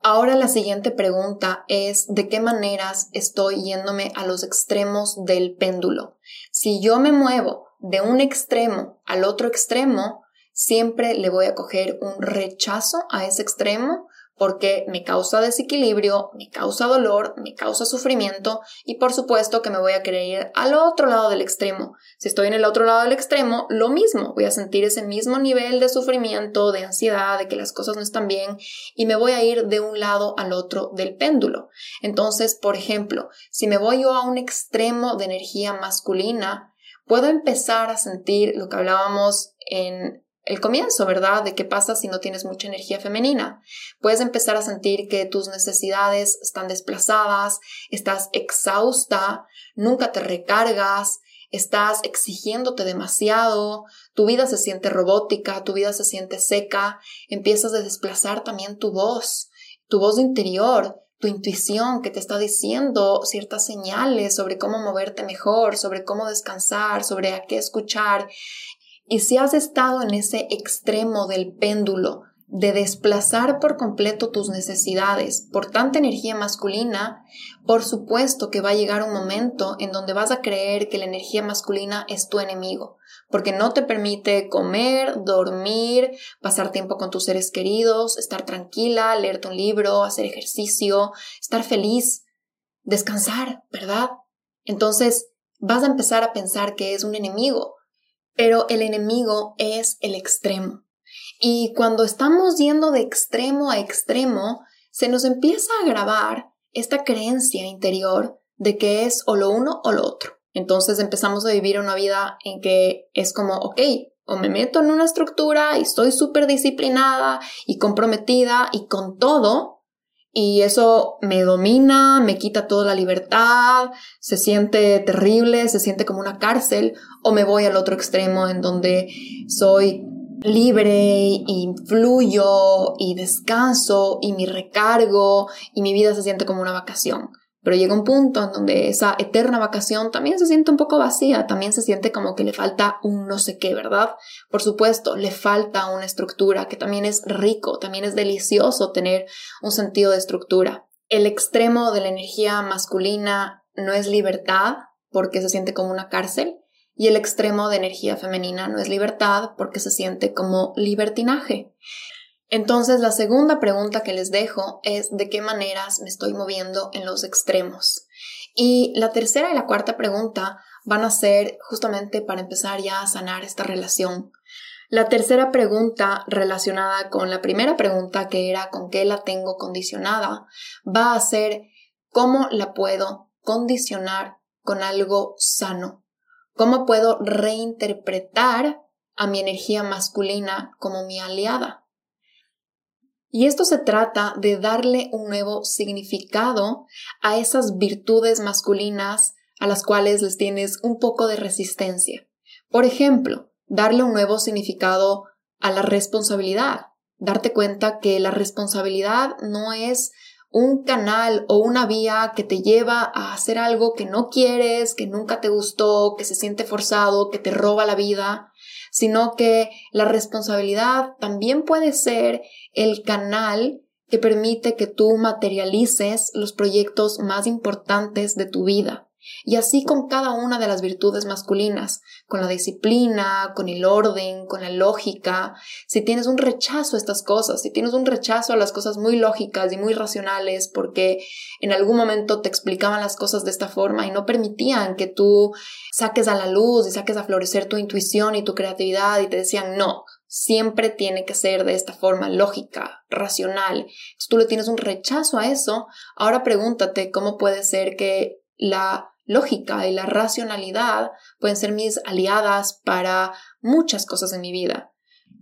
Ahora la siguiente pregunta es de qué maneras estoy yéndome a los extremos del péndulo. Si yo me muevo de un extremo al otro extremo, siempre le voy a coger un rechazo a ese extremo porque me causa desequilibrio, me causa dolor, me causa sufrimiento y por supuesto que me voy a querer ir al otro lado del extremo. Si estoy en el otro lado del extremo, lo mismo, voy a sentir ese mismo nivel de sufrimiento, de ansiedad, de que las cosas no están bien y me voy a ir de un lado al otro del péndulo. Entonces, por ejemplo, si me voy yo a un extremo de energía masculina, puedo empezar a sentir lo que hablábamos en el comienzo, ¿verdad? De qué pasa si no tienes mucha energía femenina. Puedes empezar a sentir que tus necesidades están desplazadas, estás exhausta, nunca te recargas, estás exigiéndote demasiado, tu vida se siente robótica, tu vida se siente seca, empiezas a desplazar también tu voz, tu voz interior, tu intuición que te está diciendo ciertas señales sobre cómo moverte mejor, sobre cómo descansar, sobre a qué escuchar. Y si has estado en ese extremo del péndulo de desplazar por completo tus necesidades por tanta energía masculina, por supuesto que va a llegar un momento en donde vas a creer que la energía masculina es tu enemigo, porque no te permite comer, dormir, pasar tiempo con tus seres queridos, estar tranquila, leerte un libro, hacer ejercicio, estar feliz, descansar, ¿verdad? Entonces vas a empezar a pensar que es un enemigo pero el enemigo es el extremo. Y cuando estamos yendo de extremo a extremo, se nos empieza a grabar esta creencia interior de que es o lo uno o lo otro. Entonces empezamos a vivir una vida en que es como, ok, o me meto en una estructura y estoy súper disciplinada y comprometida y con todo, y eso me domina, me quita toda la libertad, se siente terrible, se siente como una cárcel, o me voy al otro extremo en donde soy libre y fluyo y descanso y mi recargo y mi vida se siente como una vacación. Pero llega un punto en donde esa eterna vacación también se siente un poco vacía, también se siente como que le falta un no sé qué, ¿verdad? Por supuesto, le falta una estructura, que también es rico, también es delicioso tener un sentido de estructura. El extremo de la energía masculina no es libertad porque se siente como una cárcel y el extremo de energía femenina no es libertad porque se siente como libertinaje. Entonces, la segunda pregunta que les dejo es de qué maneras me estoy moviendo en los extremos. Y la tercera y la cuarta pregunta van a ser justamente para empezar ya a sanar esta relación. La tercera pregunta relacionada con la primera pregunta que era con qué la tengo condicionada va a ser cómo la puedo condicionar con algo sano. ¿Cómo puedo reinterpretar a mi energía masculina como mi aliada? Y esto se trata de darle un nuevo significado a esas virtudes masculinas a las cuales les tienes un poco de resistencia. Por ejemplo, darle un nuevo significado a la responsabilidad. Darte cuenta que la responsabilidad no es un canal o una vía que te lleva a hacer algo que no quieres, que nunca te gustó, que se siente forzado, que te roba la vida, sino que la responsabilidad también puede ser el canal que permite que tú materialices los proyectos más importantes de tu vida. Y así con cada una de las virtudes masculinas, con la disciplina, con el orden, con la lógica. Si tienes un rechazo a estas cosas, si tienes un rechazo a las cosas muy lógicas y muy racionales porque en algún momento te explicaban las cosas de esta forma y no permitían que tú saques a la luz y saques a florecer tu intuición y tu creatividad y te decían no, siempre tiene que ser de esta forma lógica, racional. Si tú le tienes un rechazo a eso, ahora pregúntate cómo puede ser que la lógica y la racionalidad pueden ser mis aliadas para muchas cosas en mi vida.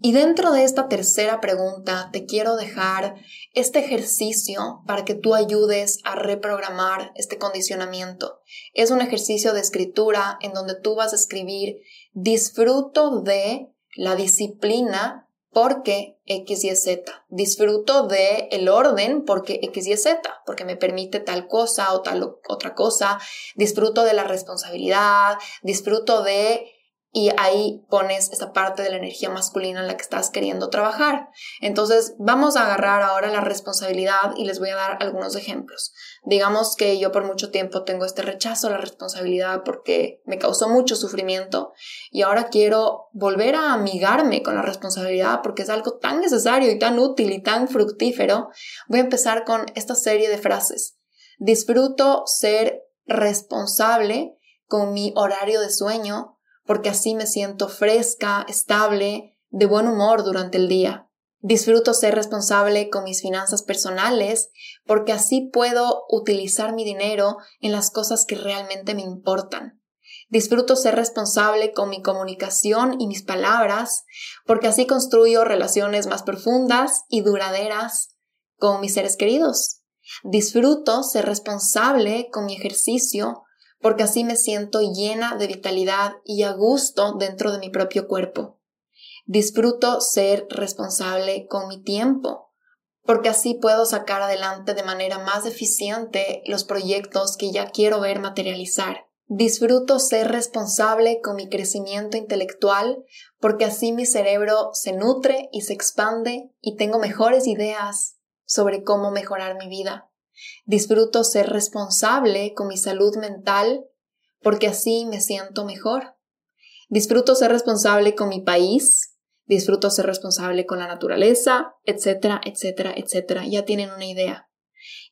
Y dentro de esta tercera pregunta te quiero dejar este ejercicio para que tú ayudes a reprogramar este condicionamiento. Es un ejercicio de escritura en donde tú vas a escribir disfruto de la disciplina porque X y Z. Disfruto de el orden porque X y Z, porque me permite tal cosa o tal otra cosa. Disfruto de la responsabilidad, disfruto de y ahí pones esa parte de la energía masculina en la que estás queriendo trabajar. Entonces, vamos a agarrar ahora la responsabilidad y les voy a dar algunos ejemplos. Digamos que yo por mucho tiempo tengo este rechazo a la responsabilidad porque me causó mucho sufrimiento y ahora quiero volver a amigarme con la responsabilidad porque es algo tan necesario y tan útil y tan fructífero. Voy a empezar con esta serie de frases. Disfruto ser responsable con mi horario de sueño porque así me siento fresca, estable, de buen humor durante el día. Disfruto ser responsable con mis finanzas personales porque así puedo utilizar mi dinero en las cosas que realmente me importan. Disfruto ser responsable con mi comunicación y mis palabras porque así construyo relaciones más profundas y duraderas con mis seres queridos. Disfruto ser responsable con mi ejercicio porque así me siento llena de vitalidad y a gusto dentro de mi propio cuerpo. Disfruto ser responsable con mi tiempo, porque así puedo sacar adelante de manera más eficiente los proyectos que ya quiero ver materializar. Disfruto ser responsable con mi crecimiento intelectual porque así mi cerebro se nutre y se expande y tengo mejores ideas sobre cómo mejorar mi vida. Disfruto ser responsable con mi salud mental porque así me siento mejor. Disfruto ser responsable con mi país, disfruto ser responsable con la naturaleza, etcétera, etcétera, etcétera. Ya tienen una idea.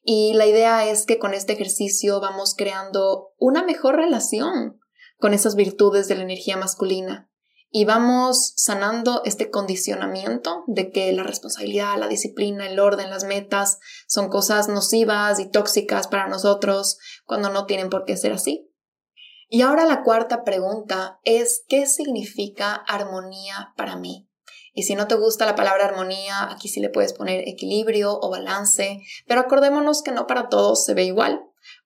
Y la idea es que con este ejercicio vamos creando una mejor relación con esas virtudes de la energía masculina y vamos sanando este condicionamiento de que la responsabilidad, la disciplina, el orden, las metas son cosas nocivas y tóxicas para nosotros cuando no tienen por qué ser así. Y ahora la cuarta pregunta es ¿qué significa armonía para mí? Y si no te gusta la palabra armonía, aquí sí le puedes poner equilibrio o balance, pero acordémonos que no para todos se ve igual.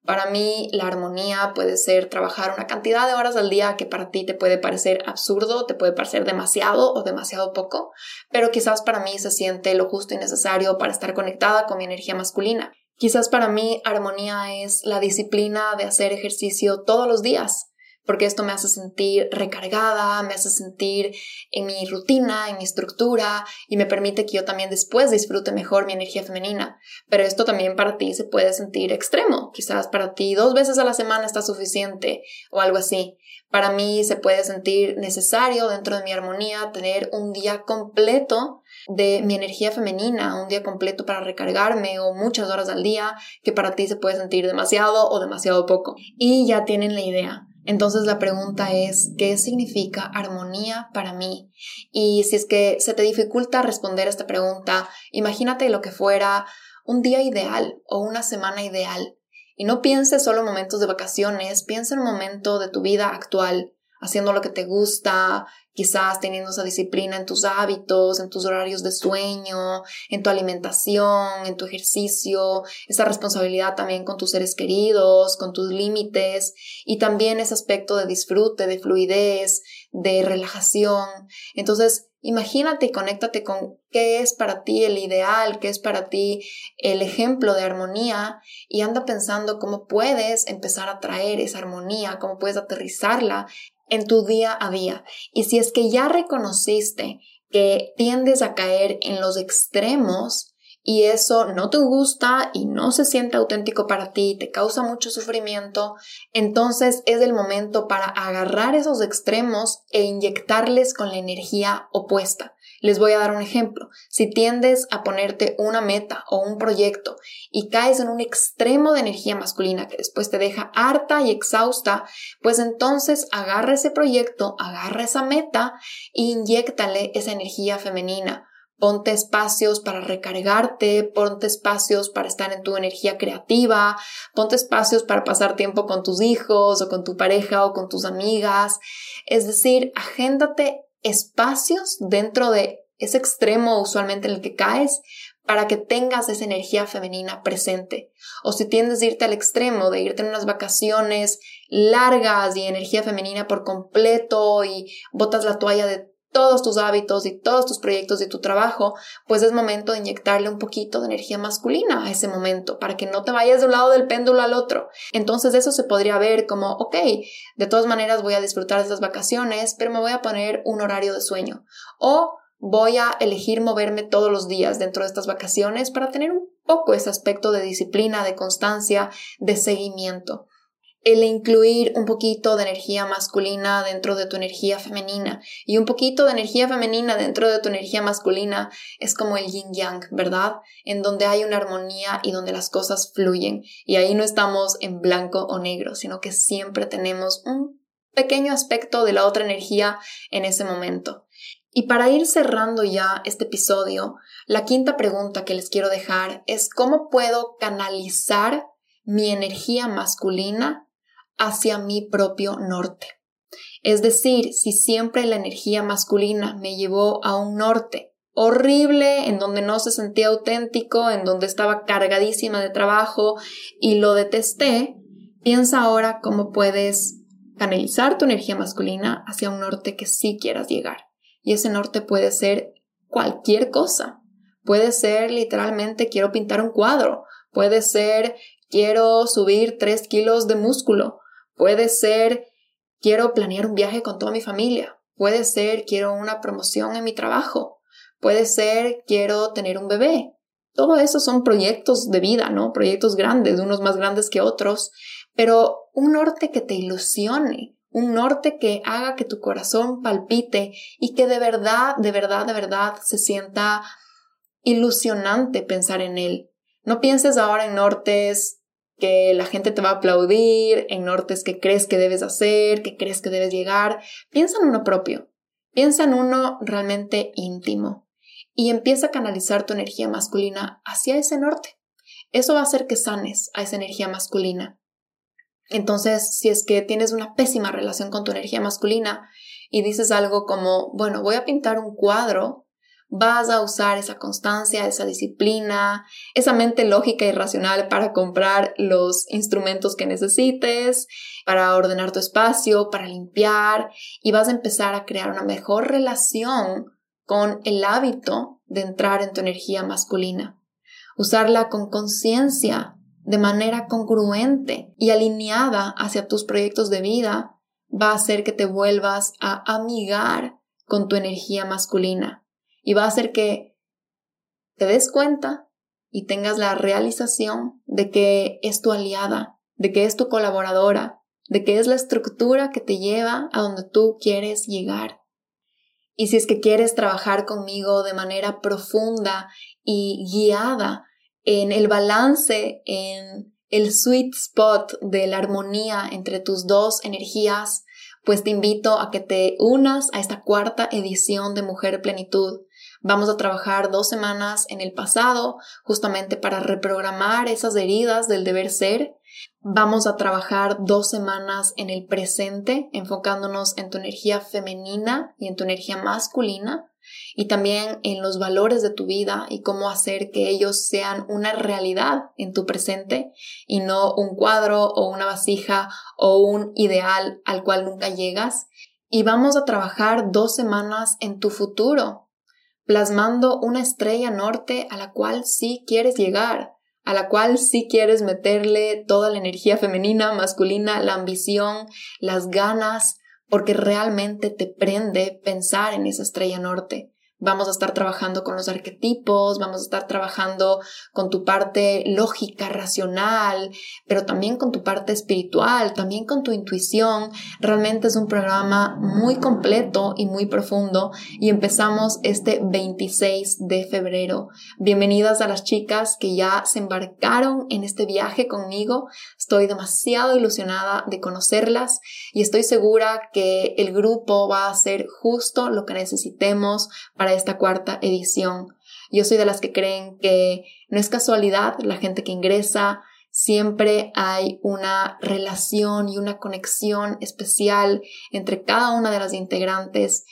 Para mí la armonía puede ser trabajar una cantidad de horas al día que para ti te puede parecer absurdo, te puede parecer demasiado o demasiado poco, pero quizás para mí se siente lo justo y necesario para estar conectada con mi energía masculina. Quizás para mí armonía es la disciplina de hacer ejercicio todos los días, porque esto me hace sentir recargada, me hace sentir en mi rutina, en mi estructura y me permite que yo también después disfrute mejor mi energía femenina. Pero esto también para ti se puede sentir extremo. Quizás para ti dos veces a la semana está suficiente o algo así. Para mí se puede sentir necesario dentro de mi armonía tener un día completo de mi energía femenina, un día completo para recargarme o muchas horas al día, que para ti se puede sentir demasiado o demasiado poco. Y ya tienen la idea. Entonces la pregunta es, ¿qué significa armonía para mí? Y si es que se te dificulta responder esta pregunta, imagínate lo que fuera un día ideal o una semana ideal. Y no pienses solo en momentos de vacaciones, piensa en un momento de tu vida actual, haciendo lo que te gusta, quizás teniendo esa disciplina en tus hábitos, en tus horarios de sueño, en tu alimentación, en tu ejercicio, esa responsabilidad también con tus seres queridos, con tus límites y también ese aspecto de disfrute, de fluidez, de relajación. Entonces, imagínate y conéctate con qué es para ti el ideal, qué es para ti el ejemplo de armonía y anda pensando cómo puedes empezar a traer esa armonía, cómo puedes aterrizarla en tu día a día. Y si es que ya reconociste que tiendes a caer en los extremos y eso no te gusta y no se siente auténtico para ti, te causa mucho sufrimiento, entonces es el momento para agarrar esos extremos e inyectarles con la energía opuesta. Les voy a dar un ejemplo. Si tiendes a ponerte una meta o un proyecto y caes en un extremo de energía masculina que después te deja harta y exhausta, pues entonces agarra ese proyecto, agarra esa meta e inyectale esa energía femenina. Ponte espacios para recargarte, ponte espacios para estar en tu energía creativa, ponte espacios para pasar tiempo con tus hijos o con tu pareja o con tus amigas. Es decir, agéndate espacios dentro de ese extremo usualmente en el que caes para que tengas esa energía femenina presente. O si tiendes a irte al extremo, de irte en unas vacaciones largas y energía femenina por completo y botas la toalla de todos tus hábitos y todos tus proyectos de tu trabajo, pues es momento de inyectarle un poquito de energía masculina a ese momento para que no te vayas de un lado del péndulo al otro. Entonces eso se podría ver como, ok, de todas maneras voy a disfrutar de estas vacaciones, pero me voy a poner un horario de sueño. O voy a elegir moverme todos los días dentro de estas vacaciones para tener un poco ese aspecto de disciplina, de constancia, de seguimiento el incluir un poquito de energía masculina dentro de tu energía femenina y un poquito de energía femenina dentro de tu energía masculina es como el yin yang, ¿verdad? En donde hay una armonía y donde las cosas fluyen y ahí no estamos en blanco o negro, sino que siempre tenemos un pequeño aspecto de la otra energía en ese momento. Y para ir cerrando ya este episodio, la quinta pregunta que les quiero dejar es cómo puedo canalizar mi energía masculina hacia mi propio norte. Es decir, si siempre la energía masculina me llevó a un norte horrible, en donde no se sentía auténtico, en donde estaba cargadísima de trabajo y lo detesté, piensa ahora cómo puedes canalizar tu energía masculina hacia un norte que sí quieras llegar. Y ese norte puede ser cualquier cosa. Puede ser literalmente quiero pintar un cuadro. Puede ser quiero subir tres kilos de músculo. Puede ser, quiero planear un viaje con toda mi familia. Puede ser, quiero una promoción en mi trabajo. Puede ser, quiero tener un bebé. Todo eso son proyectos de vida, ¿no? Proyectos grandes, unos más grandes que otros, pero un norte que te ilusione, un norte que haga que tu corazón palpite y que de verdad, de verdad, de verdad se sienta ilusionante pensar en él. No pienses ahora en nortes que la gente te va a aplaudir, en nortes que crees que debes hacer, que crees que debes llegar. Piensa en uno propio, piensa en uno realmente íntimo y empieza a canalizar tu energía masculina hacia ese norte. Eso va a hacer que sanes a esa energía masculina. Entonces, si es que tienes una pésima relación con tu energía masculina y dices algo como, bueno, voy a pintar un cuadro vas a usar esa constancia, esa disciplina, esa mente lógica y racional para comprar los instrumentos que necesites, para ordenar tu espacio, para limpiar y vas a empezar a crear una mejor relación con el hábito de entrar en tu energía masculina. Usarla con conciencia, de manera congruente y alineada hacia tus proyectos de vida va a hacer que te vuelvas a amigar con tu energía masculina y va a hacer que te des cuenta y tengas la realización de que es tu aliada, de que es tu colaboradora, de que es la estructura que te lleva a donde tú quieres llegar. Y si es que quieres trabajar conmigo de manera profunda y guiada en el balance, en el sweet spot de la armonía entre tus dos energías, pues te invito a que te unas a esta cuarta edición de Mujer Plenitud. Vamos a trabajar dos semanas en el pasado, justamente para reprogramar esas heridas del deber ser. Vamos a trabajar dos semanas en el presente, enfocándonos en tu energía femenina y en tu energía masculina y también en los valores de tu vida y cómo hacer que ellos sean una realidad en tu presente y no un cuadro o una vasija o un ideal al cual nunca llegas. Y vamos a trabajar dos semanas en tu futuro, plasmando una estrella norte a la cual sí quieres llegar, a la cual sí quieres meterle toda la energía femenina, masculina, la ambición, las ganas, porque realmente te prende pensar en esa estrella norte. Vamos a estar trabajando con los arquetipos, vamos a estar trabajando con tu parte lógica, racional, pero también con tu parte espiritual, también con tu intuición. Realmente es un programa muy completo y muy profundo y empezamos este 26 de febrero. Bienvenidas a las chicas que ya se embarcaron en este viaje conmigo. Estoy demasiado ilusionada de conocerlas y estoy segura que el grupo va a ser justo lo que necesitemos esta cuarta edición. Yo soy de las que creen que no es casualidad la gente que ingresa, siempre hay una relación y una conexión especial entre cada una de las integrantes.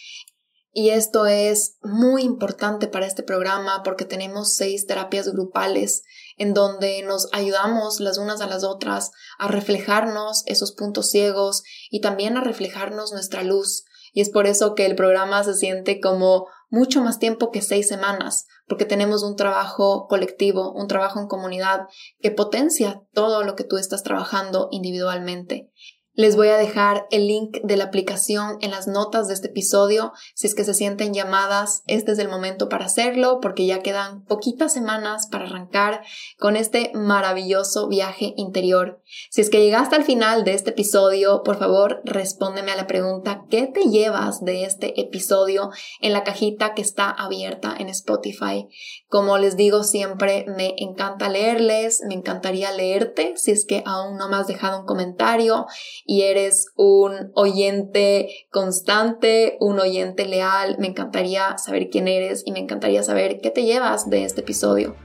Y esto es muy importante para este programa porque tenemos seis terapias grupales en donde nos ayudamos las unas a las otras a reflejarnos esos puntos ciegos y también a reflejarnos nuestra luz. Y es por eso que el programa se siente como mucho más tiempo que seis semanas, porque tenemos un trabajo colectivo, un trabajo en comunidad que potencia todo lo que tú estás trabajando individualmente. Les voy a dejar el link de la aplicación en las notas de este episodio. Si es que se sienten llamadas, este es el momento para hacerlo porque ya quedan poquitas semanas para arrancar con este maravilloso viaje interior. Si es que llegaste al final de este episodio, por favor, respóndeme a la pregunta ¿qué te llevas de este episodio en la cajita que está abierta en Spotify? Como les digo siempre, me encanta leerles, me encantaría leerte si es que aún no me has dejado un comentario y eres un oyente constante, un oyente leal. Me encantaría saber quién eres y me encantaría saber qué te llevas de este episodio.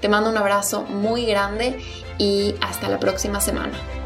Te mando un abrazo muy grande y hasta la próxima semana.